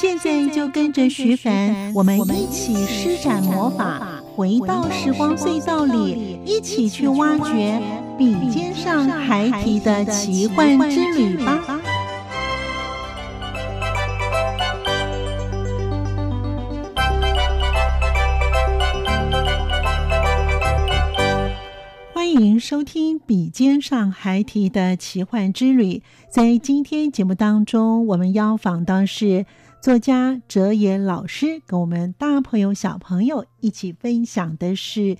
现在就跟着徐凡，我们一起施展魔法，回到时光隧道里，一起去挖掘笔尖上孩提的奇幻之旅吧！欢迎收听《笔尖上孩提的奇幻之旅》。在今天节目当中，我们邀访到是。作家哲野老师跟我们大朋友、小朋友一起分享的是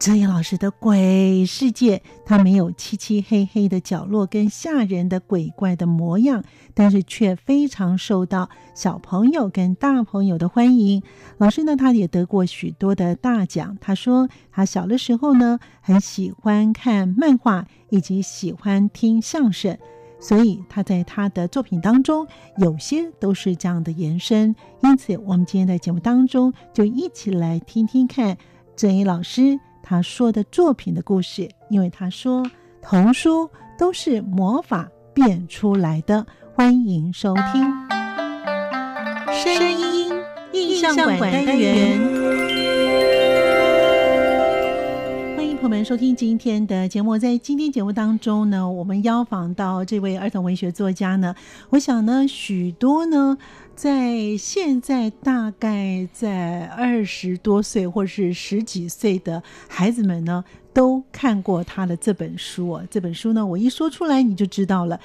哲野老师的鬼世界。他没有漆漆黑黑的角落跟吓人的鬼怪的模样，但是却非常受到小朋友跟大朋友的欢迎。老师呢，他也得过许多的大奖。他说，他小的时候呢，很喜欢看漫画，以及喜欢听相声。所以他在他的作品当中，有些都是这样的延伸。因此，我们今天的节目当中，就一起来听听看郑一老师他说的作品的故事。因为他说，童书都是魔法变出来的。欢迎收听声音印象馆单元。朋友们，收听今天的节目。在今天节目当中呢，我们邀访到这位儿童文学作家呢，我想呢，许多呢，在现在大概在二十多岁或是十几岁的孩子们呢，都看过他的这本书。这本书呢，我一说出来你就知道了。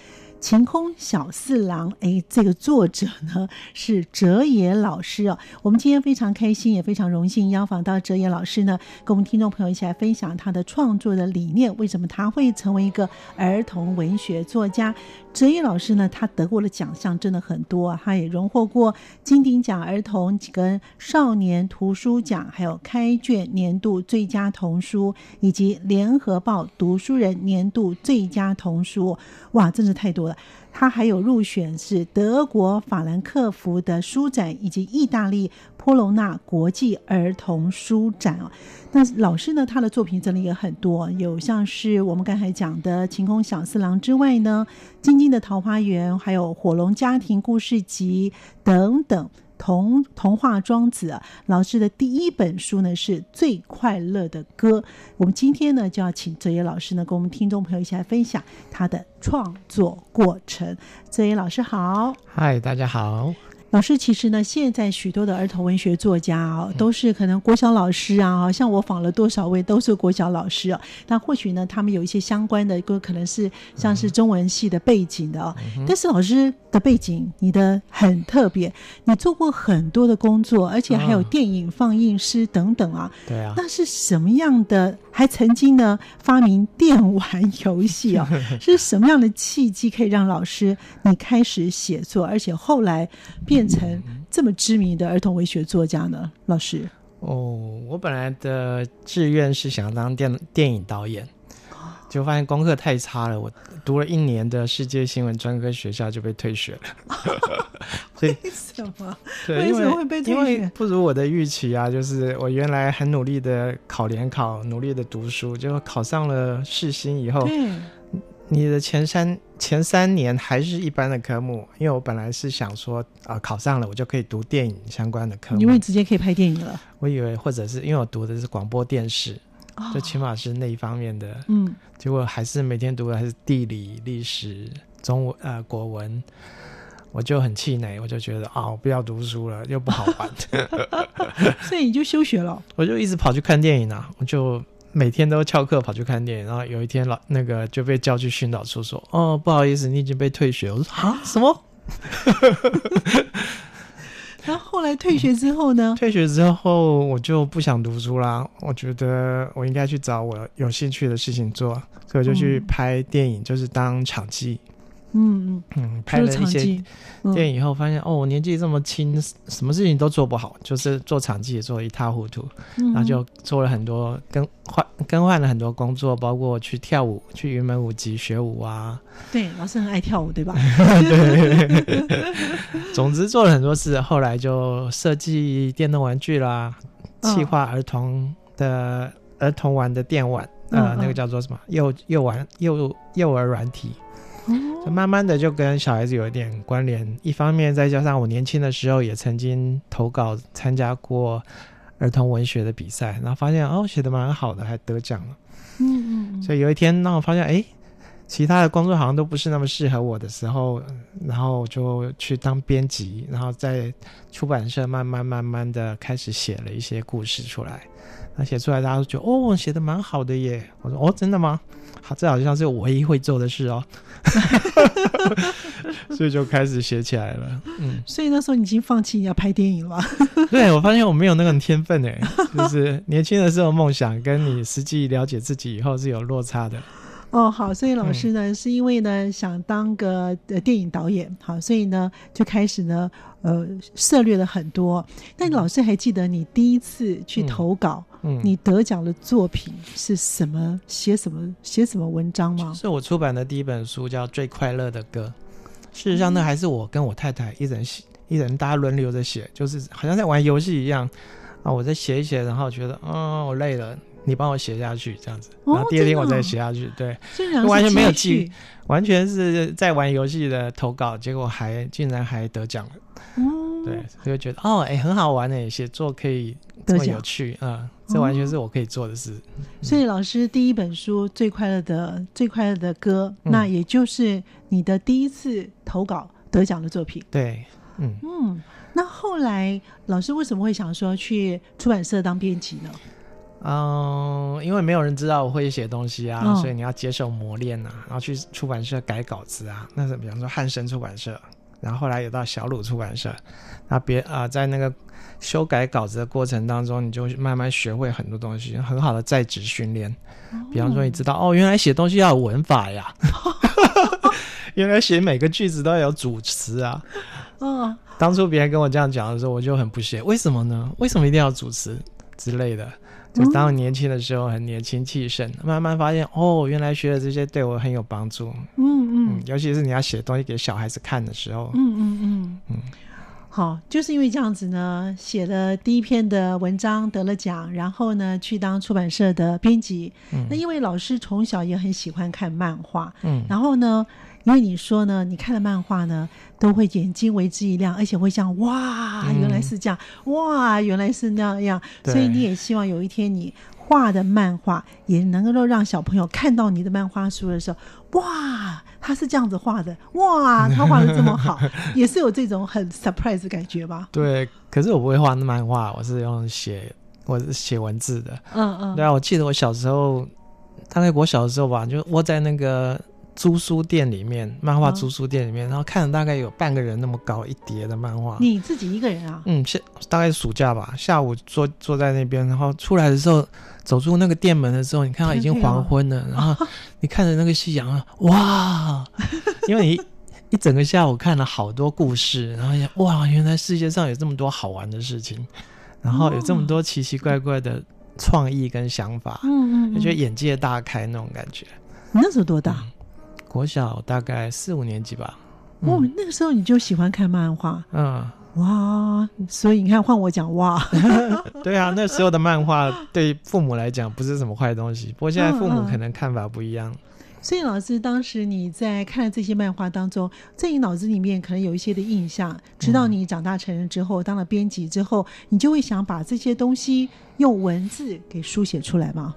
晴空小四郎，哎，这个作者呢是哲野老师哦。我们今天非常开心，也非常荣幸邀访到哲野老师呢，跟我们听众朋友一起来分享他的创作的理念。为什么他会成为一个儿童文学作家？哲野老师呢，他得过的奖项真的很多，他也荣获过金鼎奖儿童跟少年图书奖，还有开卷年度最佳童书，以及联合报读书人年度最佳童书。哇，真是太多了。他还有入选是德国法兰克福的书展，以及意大利波隆纳国际儿童书展哦。那老师呢，他的作品真的也很多，有像是我们刚才讲的《晴空小四郎》之外呢，《晶晶的桃花源》，还有《火龙家庭故事集》等等。童童话庄子老师的第一本书呢是最快乐的歌。我们今天呢就要请泽野老师呢跟我们听众朋友一起来分享他的创作过程。泽野老师好，嗨，大家好。老师，其实呢，现在许多的儿童文学作家啊，都是可能国小老师啊，像我访了多少位都是国小老师啊。那或许呢，他们有一些相关的，可能是像是中文系的背景的哦。但是老师的背景，你的很特别，你做过很多的工作，而且还有电影放映师等等啊。对啊。那是什么样的？还曾经呢发明电玩游戏啊？是什么样的契机可以让老师你开始写作，而且后来变？成这么知名的儿童文学作家呢，老师？哦，我本来的志愿是想当电电影导演，就发现功课太差了。我读了一年的世界新闻专科学校就被退学了。为什么？对，为什么会被退学？因为不如我的预期啊！就是我原来很努力的考联考，努力的读书，就考上了世新以后。你的前三前三年还是一般的科目，因为我本来是想说，啊，考上了我就可以读电影相关的科目，因为直接可以拍电影了。我以为或者是因为我读的是广播电视，就起码是那一方面的。嗯，结果还是每天读的还是地理、历史、中文、呃国文，我就很气馁，我就觉得啊，我不要读书了，又不好玩，所以你就休学了。我就一直跑去看电影啊，我就。每天都翘课跑去看电影，然后有一天老那个就被叫去训导处说：“哦，不好意思，你已经被退学。”我说：“啊，什么？” 然后后来退学之后呢？退学之后我就不想读书啦，我觉得我应该去找我有兴趣的事情做，所以我就去拍电影，就是当场记。嗯嗯嗯，拍了一些电影以后，发现哦，我年纪这么轻，什么事情都做不好，就是做场记也做的一塌糊涂，然后就做了很多更换更换了很多工作，包括去跳舞，去云门舞集学舞啊。对，老师很爱跳舞，对吧？对。总之做了很多事，后来就设计电动玩具啦，企划儿童的儿童玩的电玩，呃，那个叫做什么幼幼玩幼幼儿软体。就慢慢的就跟小孩子有一点关联，一方面再加上我年轻的时候也曾经投稿参加过儿童文学的比赛，然后发现哦写的蛮好的，还得奖了。嗯嗯。所以有一天让我发现，哎，其他的工作好像都不是那么适合我的时候，然后我就去当编辑，然后在出版社慢慢慢慢的开始写了一些故事出来。那写出来大家都觉得哦写的蛮好的耶。我说哦真的吗？好，这好像是我唯一会做的事哦。所以就开始写起来了，嗯，所以那时候你已经放弃要拍电影了。对，我发现我没有那种天分哎，就是年轻的时候梦想跟你实际了解自己以后是有落差的。哦，好，所以老师呢是因为呢想当个电影导演，好，所以呢就开始呢呃涉略了很多。但老师还记得你第一次去投稿，嗯，你得奖的作品是什么？写什么？写什么文章吗？是我出版的第一本书，叫《最快乐的歌》。事实上，那还是我跟我太太一人写，一人大家轮流着写，就是好像在玩游戏一样啊。我在写一写，然后觉得嗯，我累了。你帮我写下去，这样子，然后第二天我再写下去，对，完全没有记，完全是在玩游戏的投稿，结果还竟然还得奖了，对，就觉得哦，哎，很好玩哎，写作可以这么有趣啊，这完全是我可以做的事。所以老师第一本书《最快乐的最快乐的歌》，那也就是你的第一次投稿得奖的作品。对，嗯嗯，那后来老师为什么会想说去出版社当编辑呢？嗯，因为没有人知道我会写东西啊，所以你要接受磨练啊，然后去出版社改稿子啊。那是比方说汉生出版社，然后后来有到小鲁出版社，那别啊，在那个修改稿子的过程当中，你就慢慢学会很多东西，很好的在职训练。比方说，你知道哦，原来写东西要有文法呀，原来写每个句子都要有主词啊。嗯，当初别人跟我这样讲的时候，我就很不屑，为什么呢？为什么一定要主词之类的？就当年轻的时候很年轻气盛，慢慢发现哦，原来学的这些对我很有帮助。嗯嗯，尤其是你要写东西给小孩子看的时候。嗯嗯嗯嗯。好，就是因为这样子呢，写了第一篇的文章得了奖，然后呢去当出版社的编辑。嗯。那因为老师从小也很喜欢看漫画。嗯。然后呢？因为你说呢，你看的漫画呢，都会眼睛为之一亮，而且会像哇，原来是这样，哇，原来是那样，所以你也希望有一天你画的漫画也能够让小朋友看到你的漫画书的时候，哇，他是这样子画的，哇，他画的这么好，也是有这种很 surprise 的感觉吧？对，可是我不会画漫画，我是用写，我是写文字的。嗯嗯。对啊，我记得我小时候，大概我小的时候吧，就窝在那个。租书店里面，漫画租书店里面，然后看了大概有半个人那么高一叠的漫画。你自己一个人啊？嗯，下大概暑假吧，下午坐坐在那边，然后出来的时候，走出那个店门的时候，你看到已经黄昏了，然后 你看着那个夕阳啊，哇！因为你 一整个下午看了好多故事，然后想哇，原来世界上有这么多好玩的事情，然后有这么多奇奇怪怪的创意跟想法，嗯嗯，就觉得眼界大开那种感觉。你那时候多大？国小大概四五年级吧。哦，那个时候你就喜欢看漫画。嗯，哇，所以你看，换我讲哇。对啊，那时候的漫画对父母来讲不是什么坏东西，不过现在父母可能看法不一样。所以老师，当时你在看这些漫画当中，在你脑子里面可能有一些的印象，直到你长大成人之后，当了编辑之后，你就会想把这些东西用文字给书写出来吗？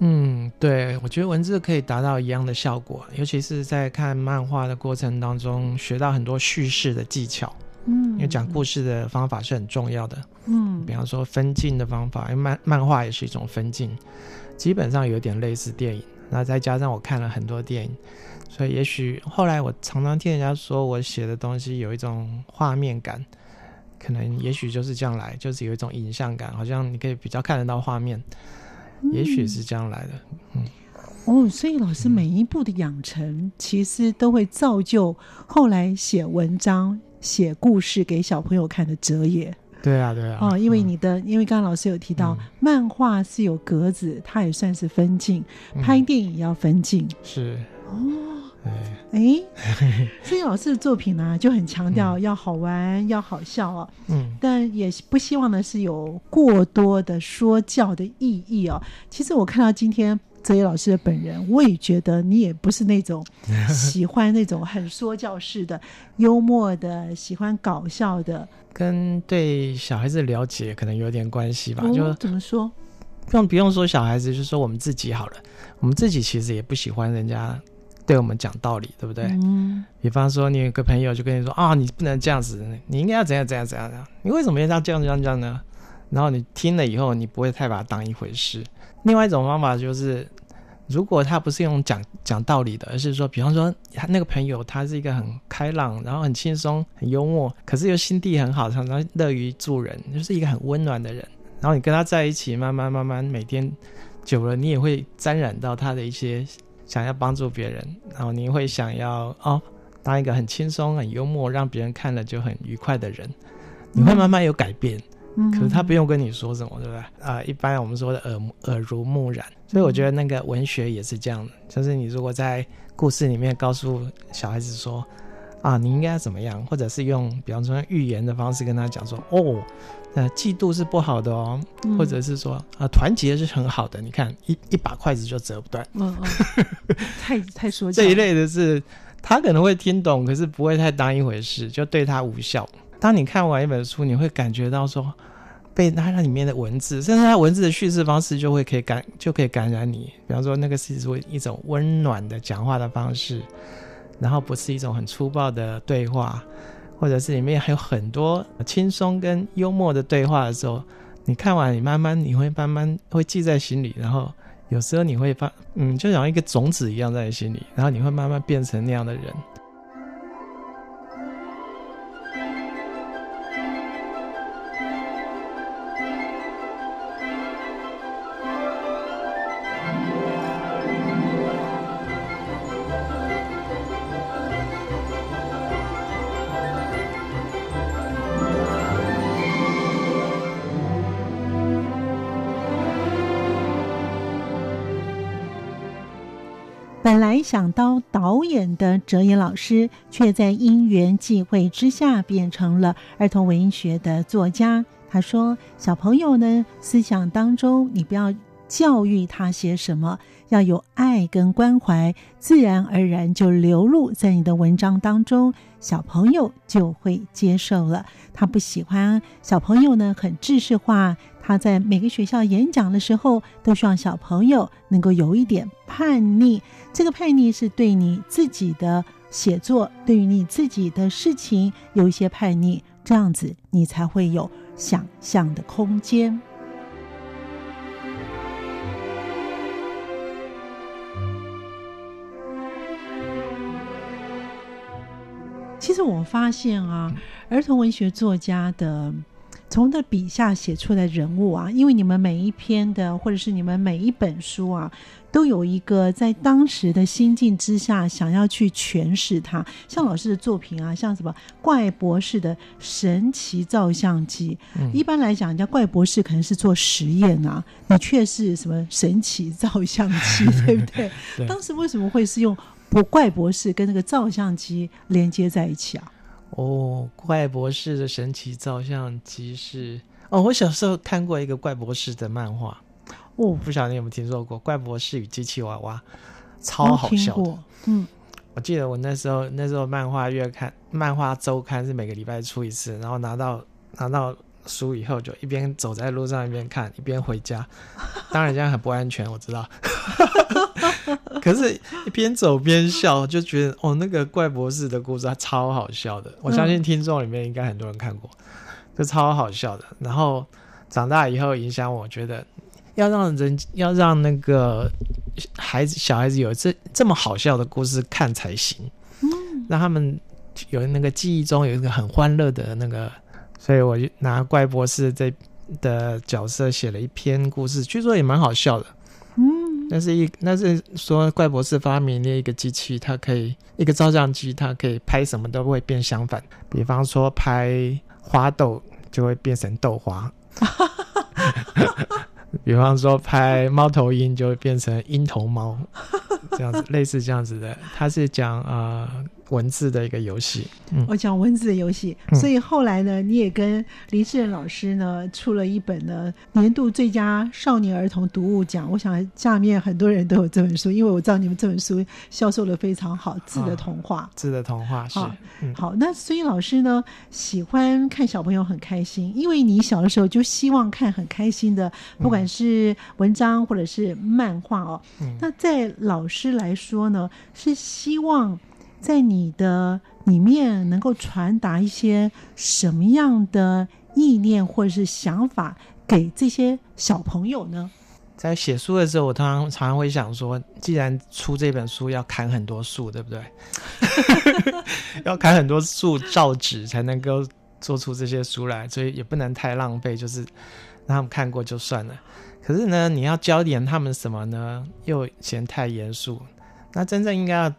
嗯，对，我觉得文字可以达到一样的效果，尤其是在看漫画的过程当中，学到很多叙事的技巧。嗯，因为讲故事的方法是很重要的。嗯，比方说分镜的方法，因为漫漫画也是一种分镜，基本上有点类似电影。那再加上我看了很多电影，所以也许后来我常常听人家说我写的东西有一种画面感，可能也许就是这样来，就是有一种影像感，好像你可以比较看得到画面，也许是这样来的。嗯，哦，所以老师每一步的养成，其实都会造就后来写文章、写故事给小朋友看的哲也。对啊，对啊。哦，因为你的，因为刚刚老师有提到，漫画是有格子，它也算是分镜，拍电影要分镜。是。哦。哎，所以 老师的作品呢，就很强调要好玩、要好笑哦。嗯，但也不希望呢是有过多的说教的意义哦。其实我看到今天泽野老师的本人，我也觉得你也不是那种 喜欢那种很说教式的、幽默的、喜欢搞笑的。跟对小孩子了解可能有点关系吧。就怎么说？不用不用说小孩子，就说我们自己好了。我们自己其实也不喜欢人家。对我们讲道理，对不对？嗯。比方说，你有个朋友就跟你说啊，你不能这样子，你应该要怎样怎样怎样怎样。你为什么要这样这样这样呢？然后你听了以后，你不会太把它当一回事。另外一种方法就是，如果他不是用讲讲道理的，而是说，比方说，他那个朋友他是一个很开朗，然后很轻松、很幽默，可是又心地很好，常常乐于助人，就是一个很温暖的人。然后你跟他在一起，慢慢慢慢，每天久了，你也会沾染到他的一些。想要帮助别人，然后你会想要哦，当一个很轻松、很幽默，让别人看了就很愉快的人，你会慢慢有改变。嗯，可是他不用跟你说什么，对不对？啊，一般我们说的耳耳濡目染，所以我觉得那个文学也是这样的，就是你如果在故事里面告诉小孩子说啊，你应该怎么样，或者是用比方说寓言的方式跟他讲说哦。呃，嫉妒是不好的哦，或者是说啊，团结是很好的。你看，一一把筷子就折不断。太太说这一类的是，他可能会听懂，可是不会太当一回事，就对他无效。当你看完一本书，你会感觉到说，被它里面的文字，甚至它文字的叙事方式，就会可以感就可以感染你。比方说，那个是说一种温暖的讲话的方式，然后不是一种很粗暴的对话。或者是里面还有很多轻松跟幽默的对话的时候，你看完，你慢慢你会慢慢会记在心里，然后有时候你会发，嗯，就像一个种子一样在心里，然后你会慢慢变成那样的人。想当导演的哲野老师，却在因缘际会之下变成了儿童文学的作家。他说：“小朋友呢，思想当中你不要教育他些什么，要有爱跟关怀，自然而然就流露在你的文章当中，小朋友就会接受了。他不喜欢小朋友呢，很知识化。”他在每个学校演讲的时候，都希望小朋友能够有一点叛逆。这个叛逆是对你自己的写作，对于你自己的事情有一些叛逆，这样子你才会有想象的空间。其实我发现啊，儿童文学作家的。从他笔下写出来的人物啊，因为你们每一篇的，或者是你们每一本书啊，都有一个在当时的心境之下想要去诠释它。像老师的作品啊，像什么怪博士的神奇照相机，一般来讲，人家怪博士可能是做实验啊，你却是什么神奇照相机，对不对？当时为什么会是用不怪博士跟那个照相机连接在一起啊？哦，怪博士的神奇照相机是哦，我小时候看过一个怪博士的漫画，哦，不晓得你有没有听说过《怪博士与机器娃娃》，超好笑的。嗯，我记得我那时候那时候漫画月刊、漫画周刊是每个礼拜出一次，然后拿到拿到书以后，就一边走在路上一边看，一边回家。当然这样很不安全，我知道。可是，一边走边笑，就觉得哦，那个怪博士的故事超好笑的。我相信听众里面应该很多人看过，就超好笑的。然后长大以后影响我，觉得要让人要让那个孩子小孩子有这这么好笑的故事看才行。嗯，让他们有那个记忆中有一个很欢乐的那个所以我就拿怪博士这的角色写了一篇故事，据说也蛮好笑的。嗯，那是一那是说怪博士发明了一个机器，它可以一个照相机，它可以拍什么都会变相反，比方说拍花豆就会变成豆花。比方说拍猫头鹰就会变成鹰头猫，这样子类似这样子的，他是讲啊。文字的一个游戏，嗯我讲文字的游戏，所以后来呢，你也跟林志仁老师呢出了一本呢年度最佳少年儿童读物奖。我想下面很多人都有这本书，因为我知道你们这本书销售的非常好，《字的童话》。字的童话是好。那所以老师呢喜欢看小朋友很开心，因为你小的时候就希望看很开心的，不管是文章或者是漫画哦。那在老师来说呢，是希望。在你的里面能够传达一些什么样的意念或者是想法给这些小朋友呢？在写书的时候，我通常常常会想说，既然出这本书要砍很多树，对不对？要砍很多树造纸才能够做出这些书来，所以也不能太浪费，就是让他们看过就算了。可是呢，你要教点他们什么呢？又嫌太严肃。那真正应该要。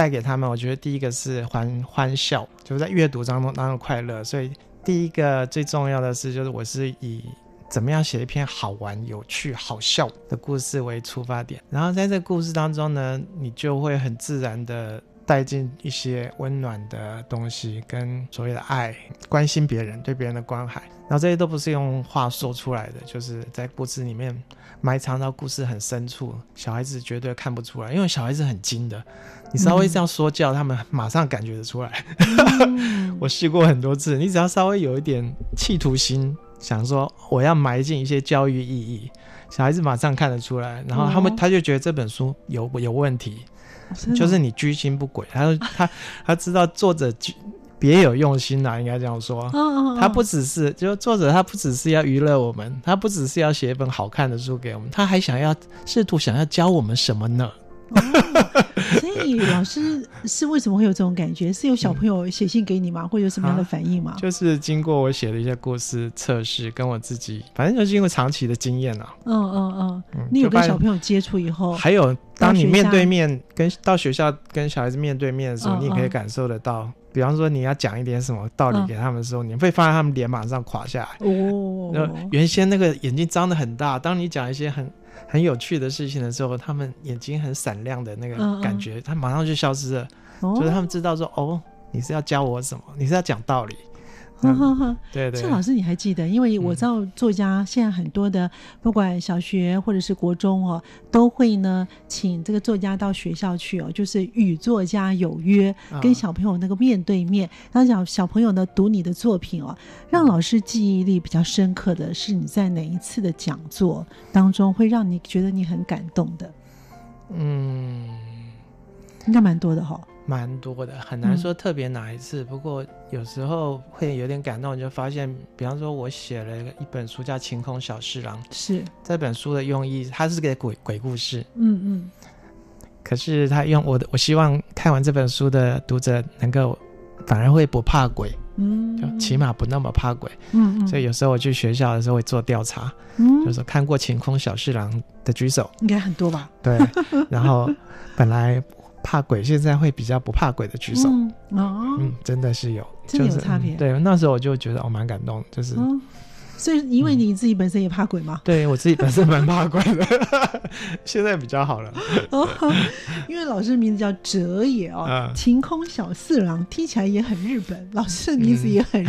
带给他们，我觉得第一个是欢欢笑，就是在阅读当中当中快乐。所以第一个最重要的是，就是我是以怎么样写一篇好玩、有趣、好笑的故事为出发点，然后在这个故事当中呢，你就会很自然的带进一些温暖的东西，跟所谓的爱、关心别人、对别人的关怀。然后这些都不是用话说出来的，就是在故事里面埋藏到故事很深处，小孩子绝对看不出来，因为小孩子很精的。你稍微这样说教，他们马上感觉得出来。我试过很多次，你只要稍微有一点企图心，想说我要埋进一些教育意义，小孩子马上看得出来。然后他们他就觉得这本书有有问题，就是你居心不轨。他说他他知道作者别有用心啊，应该这样说。他不只是就作者，他不只是要娱乐我们，他不只是要写一本好看的书给我们，他还想要试图想要教我们什么呢？老师是为什么会有这种感觉？是有小朋友写信给你吗？会有什么样的反应吗？就是经过我写的一些故事测试，跟我自己，反正就是因为长期的经验啊。嗯嗯嗯，你有跟小朋友接触以后，还有当你面对面跟到学校跟小孩子面对面的时候，你也可以感受得到。比方说你要讲一点什么道理给他们的时候，你会发现他们脸马上垮下来。哦，原先那个眼睛张得很大，当你讲一些很。很有趣的事情的时候，他们眼睛很闪亮的那个感觉，他马上就消失了。就是他们知道说，哦，你是要教我什么？你是要讲道理。对对，这老师，你还记得？因为我知道作家现在很多的，不管小学或者是国中哦，都会呢请这个作家到学校去哦，就是与作家有约，跟小朋友那个面对面，然后小小朋友呢读你的作品哦，让老师记忆力比较深刻的是你在哪一次的讲座当中会让你觉得你很感动的？嗯，应该蛮多的哈。蛮多的，很难说特别哪一次。不过有时候会有点感动，就发现，比方说，我写了一本书叫《晴空小侍郎》，是这本书的用意，它是个鬼鬼故事。嗯嗯。可是他用我的，我希望看完这本书的读者能够反而会不怕鬼，嗯，就起码不那么怕鬼。嗯嗯。所以有时候我去学校的时候会做调查，嗯，就是看过《晴空小侍郎》的举手，应该很多吧？对。然后本来。怕鬼，现在会比较不怕鬼的举手。哦，嗯，真的是有，真的有差别。对，那时候我就觉得我蛮感动，就是。所以，因为你自己本身也怕鬼嘛？对我自己本身蛮怕鬼的，现在比较好了。哦，因为老师的名字叫哲野哦，晴空小四郎听起来也很日本，老师的名字也很日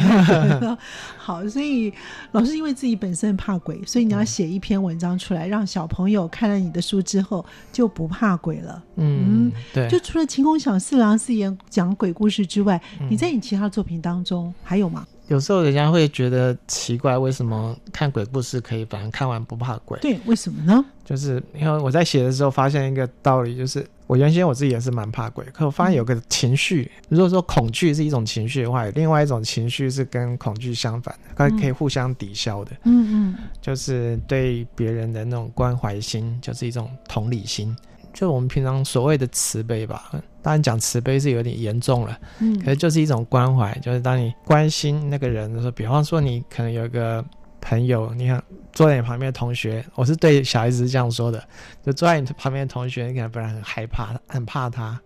本。好，所以老师因为自己本身怕鬼，所以你要写一篇文章出来，让小朋友看了你的书之后就不怕鬼了。嗯，对。就除了晴空小四郎是演讲鬼故事之外，你在你其他作品当中还有吗？有时候人家会觉得奇怪，为什么看鬼故事可以，反正看完不怕鬼？对，为什么呢？就是因为我在写的时候发现一个道理，就是我原先我自己也是蛮怕鬼，可我发现有个情绪，如果说恐惧是一种情绪的话，另外一种情绪是跟恐惧相反的，可可以互相抵消的。嗯嗯，就是对别人的那种关怀心，就是一种同理心。就我们平常所谓的慈悲吧。当然讲慈悲是有点严重了，嗯，可是就是一种关怀，就是当你关心那个人的时候，比方说你可能有一个朋友，你看坐在你旁边的同学，我是对小孩子是这样说的，就坐在你旁边的同学，你可能本来很害怕，很怕他，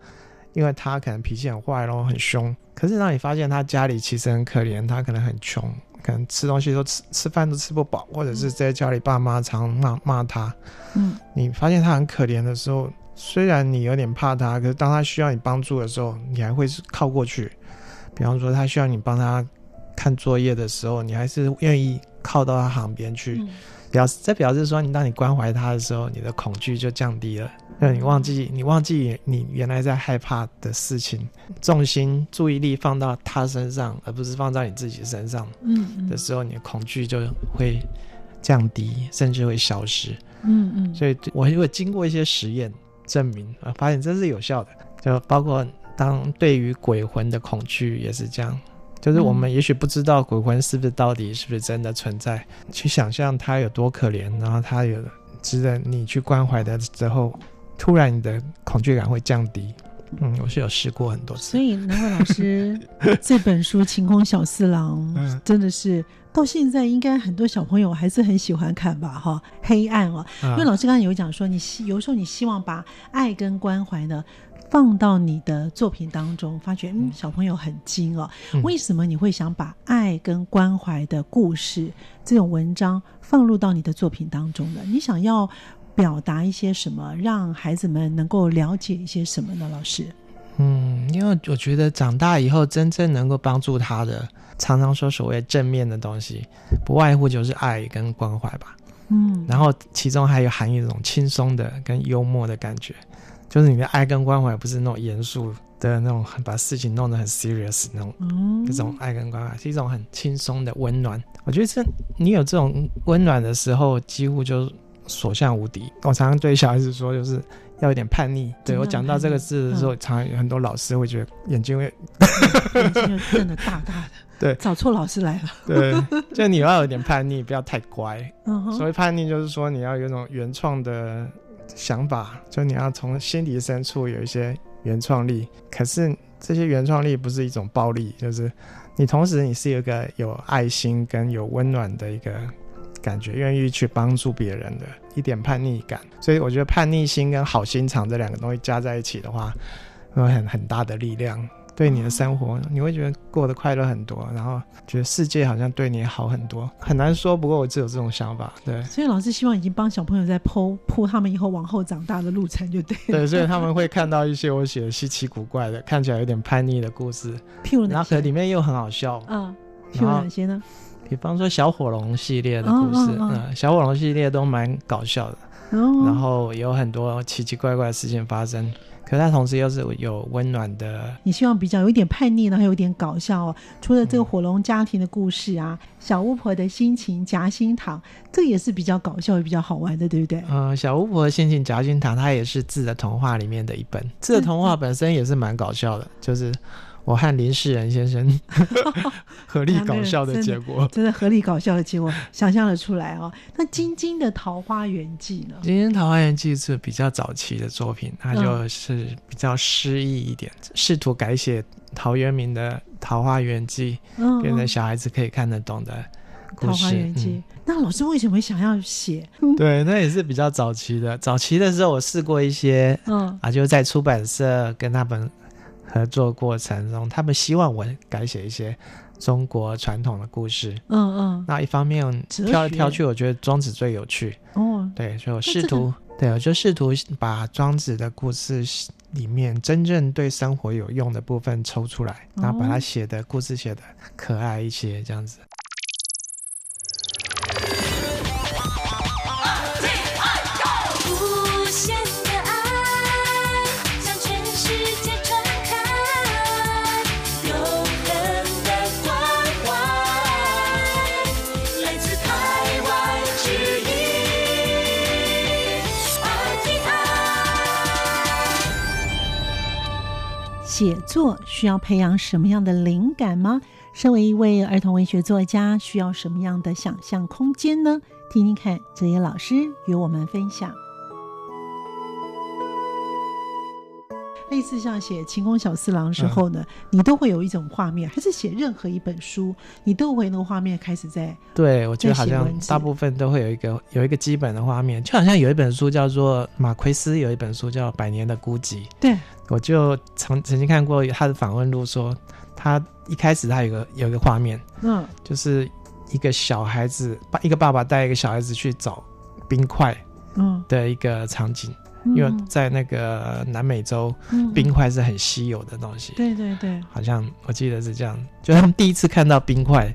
因为他可能脾气很坏，然后很凶。可是当你发现他家里其实很可怜，他可能很穷，可能吃东西都吃吃饭都吃不饱，或者是在家里爸妈常骂骂他，嗯，你发现他很可怜的时候。虽然你有点怕他，可是当他需要你帮助的时候，你还会是靠过去。比方说，他需要你帮他看作业的时候，你还是愿意靠到他旁边去。表示这表示说，你当你关怀他的时候，你的恐惧就降低了。那你忘记你忘记你原来在害怕的事情，重心注意力放到他身上，而不是放在你自己身上。嗯的时候，你的恐惧就会降低，甚至会消失。嗯嗯。所以我因为经过一些实验。证明啊，发现这是有效的，就包括当对于鬼魂的恐惧也是这样，就是我们也许不知道鬼魂是不是到底是不是真的存在，去想象他有多可怜，然后他有值得你去关怀的时候，突然你的恐惧感会降低。嗯，我是有试过很多次。所以南怀老师 这本书《晴空小四郎》真的是。到现在应该很多小朋友还是很喜欢看吧，哈，黑暗哦，因为老师刚才有讲说，你希有时候你希望把爱跟关怀呢放到你的作品当中，发觉嗯小朋友很精哦，为什么你会想把爱跟关怀的故事这种文章放入到你的作品当中呢？你想要表达一些什么，让孩子们能够了解一些什么呢？老师，嗯，因为我觉得长大以后真正能够帮助他的。常常说所谓正面的东西，不外乎就是爱跟关怀吧。嗯，然后其中还有含一种轻松的跟幽默的感觉，就是你的爱跟关怀不是那种严肃的那种，把事情弄得很 serious 那种。嗯，这种爱跟关怀是一种很轻松的温暖。我觉得这你有这种温暖的时候，几乎就所向无敌。我常常对小孩子说，就是要有点叛逆。对我讲到这个字的时候，常常很多老师会觉得眼睛会 眼睛就瞪得大大的。对，找错老师来了。对，就你要有点叛逆，不要太乖。嗯所谓叛逆，就是说你要有一种原创的想法，就你要从心底深处有一些原创力。可是这些原创力不是一种暴力，就是你同时你是一个有爱心跟有温暖的一个感觉，愿意去帮助别人的一点叛逆感。所以我觉得叛逆心跟好心肠这两个东西加在一起的话，有很很大的力量。对你的生活，你会觉得过得快乐很多，然后觉得世界好像对你好很多，很难说。不过我只有这种想法，对。所以老师希望已经帮小朋友在铺铺他们以后往后长大的路程，就对。对，所以他们会看到一些我写的稀奇古怪的，看起来有点叛逆的故事，譬如然后里面又很好笑。嗯，譬如哪些呢？比方说小火龙系列的故事，嗯，小火龙系列都蛮搞笑的，然后有很多奇奇怪怪的事情发生。可它同时又是有温暖的。你希望比较有一点叛逆然后有点搞笑哦。除了这个火龙家庭的故事啊，小巫婆的心情夹心糖，这也是比较搞笑也比较好玩的，对不对？嗯，小巫婆的心情夹心糖，它也是字的童话里面的一本。字的童话本身也是蛮搞笑的，就是。我和林世仁先生 合力搞笑的结果，真的合力搞笑的结果，想象的出来哦。那晶晶的《桃花源记》呢？晶晶《桃花源记》是比较早期的作品，它就是比较诗意一点，试图改写陶渊明的《桃花源记》，变成小孩子可以看得懂的。桃花源记，那老师为什么想要写？对，那也是比较早期的。早期的时候，我试过一些，嗯啊，就在出版社跟他们。合作过程中，他们希望我改写一些中国传统的故事。嗯嗯。那一方面挑来挑去，我觉得庄子最有趣。哦。对，所以我试图，对我就试图把庄子的故事里面真正对生活有用的部分抽出来，然后把它写的故事写的可爱一些，这样子。写作需要培养什么样的灵感吗？身为一位儿童文学作家，需要什么样的想象空间呢？听听看，哲野老师与我们分享。类似像写《晴空小四郎》时候呢，你都会有一种画面，还是写任何一本书，你都会那个画面开始在。对，我觉得好像大部分都会有一个有一个基本的画面，就好像有一本书叫做马奎斯有一本书叫《百年的孤寂》。对，我就曾曾经看过他的访问录，说他一开始他有个有一个画面，嗯，就是一个小孩子，爸一个爸爸带一个小孩子去找冰块。嗯，的一个场景，因为在那个南美洲，冰块是很稀有的东西。对对对，好像我记得是这样，就他们第一次看到冰块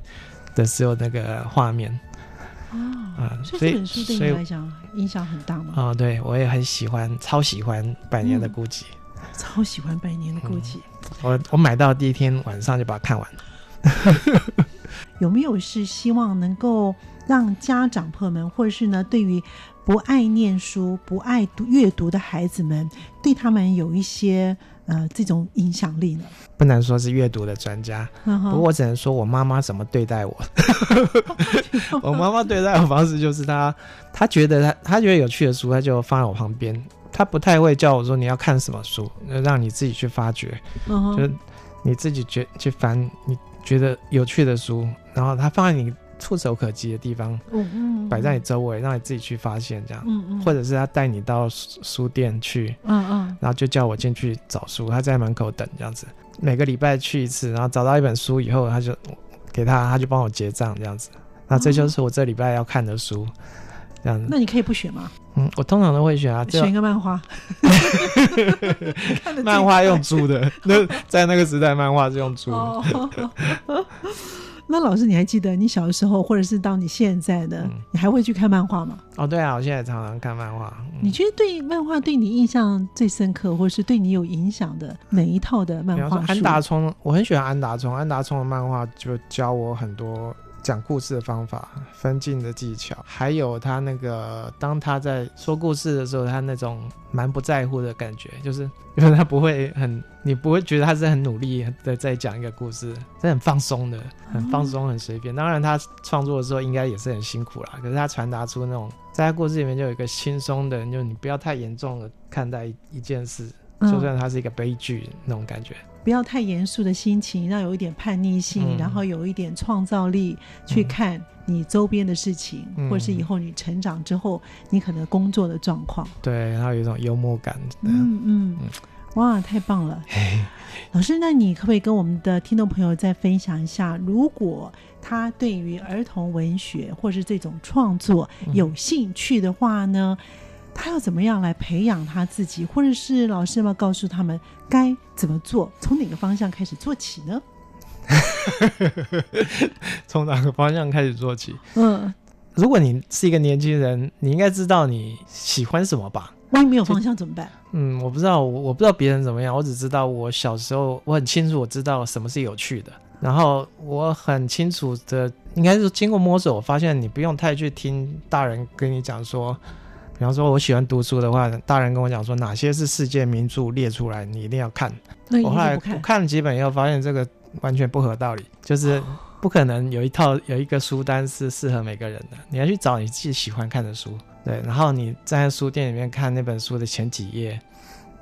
的时候那个画面。啊，所以这本书对你来讲影响很大吗？啊，对我也很喜欢，超喜欢《百年的孤寂》，超喜欢《百年的孤寂》。我我买到第一天晚上就把它看完了。有没有是希望能够让家长朋友们，或者是呢，对于不爱念书、不爱读阅读的孩子们，对他们有一些呃这种影响力呢？不能说是阅读的专家，不过我只能说我妈妈怎么对待我。我妈妈对待我方式就是她，她觉得她她觉得有趣的书，她就放在我旁边。她不太会叫我说你要看什么书，让你自己去发掘，就你自己觉去翻你觉得有趣的书，然后她放在你。触手可及的地方，嗯嗯，摆在你周围，让你自己去发现，这样，嗯嗯，或者是他带你到书店去，嗯嗯，然后就叫我进去找书，他在门口等，这样子，每个礼拜去一次，然后找到一本书以后，他就给他，他就帮我结账，这样子，那这就是我这礼拜要看的书，这样子。那你可以不选吗？嗯，我通常都会选啊，选一个漫画，漫画用租的，那在那个时代，漫画是用租的。那老师，你还记得你小的时候，或者是到你现在的，你还会去看漫画吗？哦，对啊，我现在常常看漫画。你觉得对漫画对你印象最深刻，或者是对你有影响的哪一套的漫画？安达充，我很喜欢安达充。安达充的漫画就教我很多。讲故事的方法、分镜的技巧，还有他那个当他在说故事的时候，他那种蛮不在乎的感觉，就是因为他不会很，你不会觉得他是很努力的在讲一个故事，是很放松的，很放松、很随便。当然，他创作的时候应该也是很辛苦啦，可是他传达出那种在他故事里面就有一个轻松的，就你不要太严重的看待一件事，就算它是一个悲剧那种感觉。不要太严肃的心情，要有一点叛逆性，然后有一点创造力去看你周边的事情，或者是以后你成长之后你可能工作的状况。对，然后有一种幽默感。嗯嗯，哇，太棒了！老师，那你可不可以跟我们的听众朋友再分享一下，如果他对于儿童文学或是这种创作有兴趣的话呢？他要怎么样来培养他自己，或者是老师要告诉他们该怎么做，从哪个方向开始做起呢？从哪个方向开始做起？嗯，如果你是一个年轻人，你应该知道你喜欢什么吧？万一没有方向怎么办？嗯，我不知道，我我不知道别人怎么样，我只知道我小时候我很清楚，我知道什么是有趣的，然后我很清楚的，应该是经过摸索，我发现你不用太去听大人跟你讲说。比方说，我喜欢读书的话，大人跟我讲说哪些是世界名著列出来，你一定要看。我后来我看了几本以后，发现这个完全不合道理，就是不可能有一套有一个书单是适合每个人的。你要去找你自己喜欢看的书，对。然后你站在书店里面看那本书的前几页，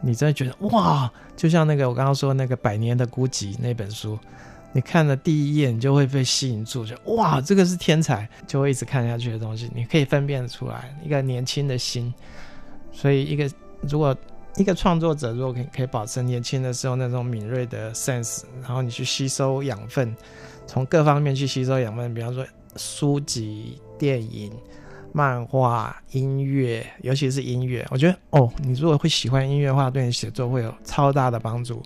你真的觉得哇，就像那个我刚刚说那个《百年的孤寂》那本书。你看了第一页，你就会被吸引住，就哇，这个是天才，就会一直看下去的东西。你可以分辨出来一个年轻的心，所以一个如果一个创作者如果可以可以保持年轻的时候那种敏锐的 sense，然后你去吸收养分，从各方面去吸收养分，比方说书籍、电影、漫画、音乐，尤其是音乐，我觉得哦，你如果会喜欢音乐的话，对你写作会有超大的帮助。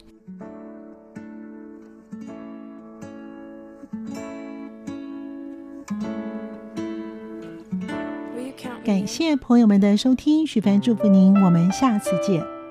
感谢朋友们的收听，许凡祝福您，我们下次见。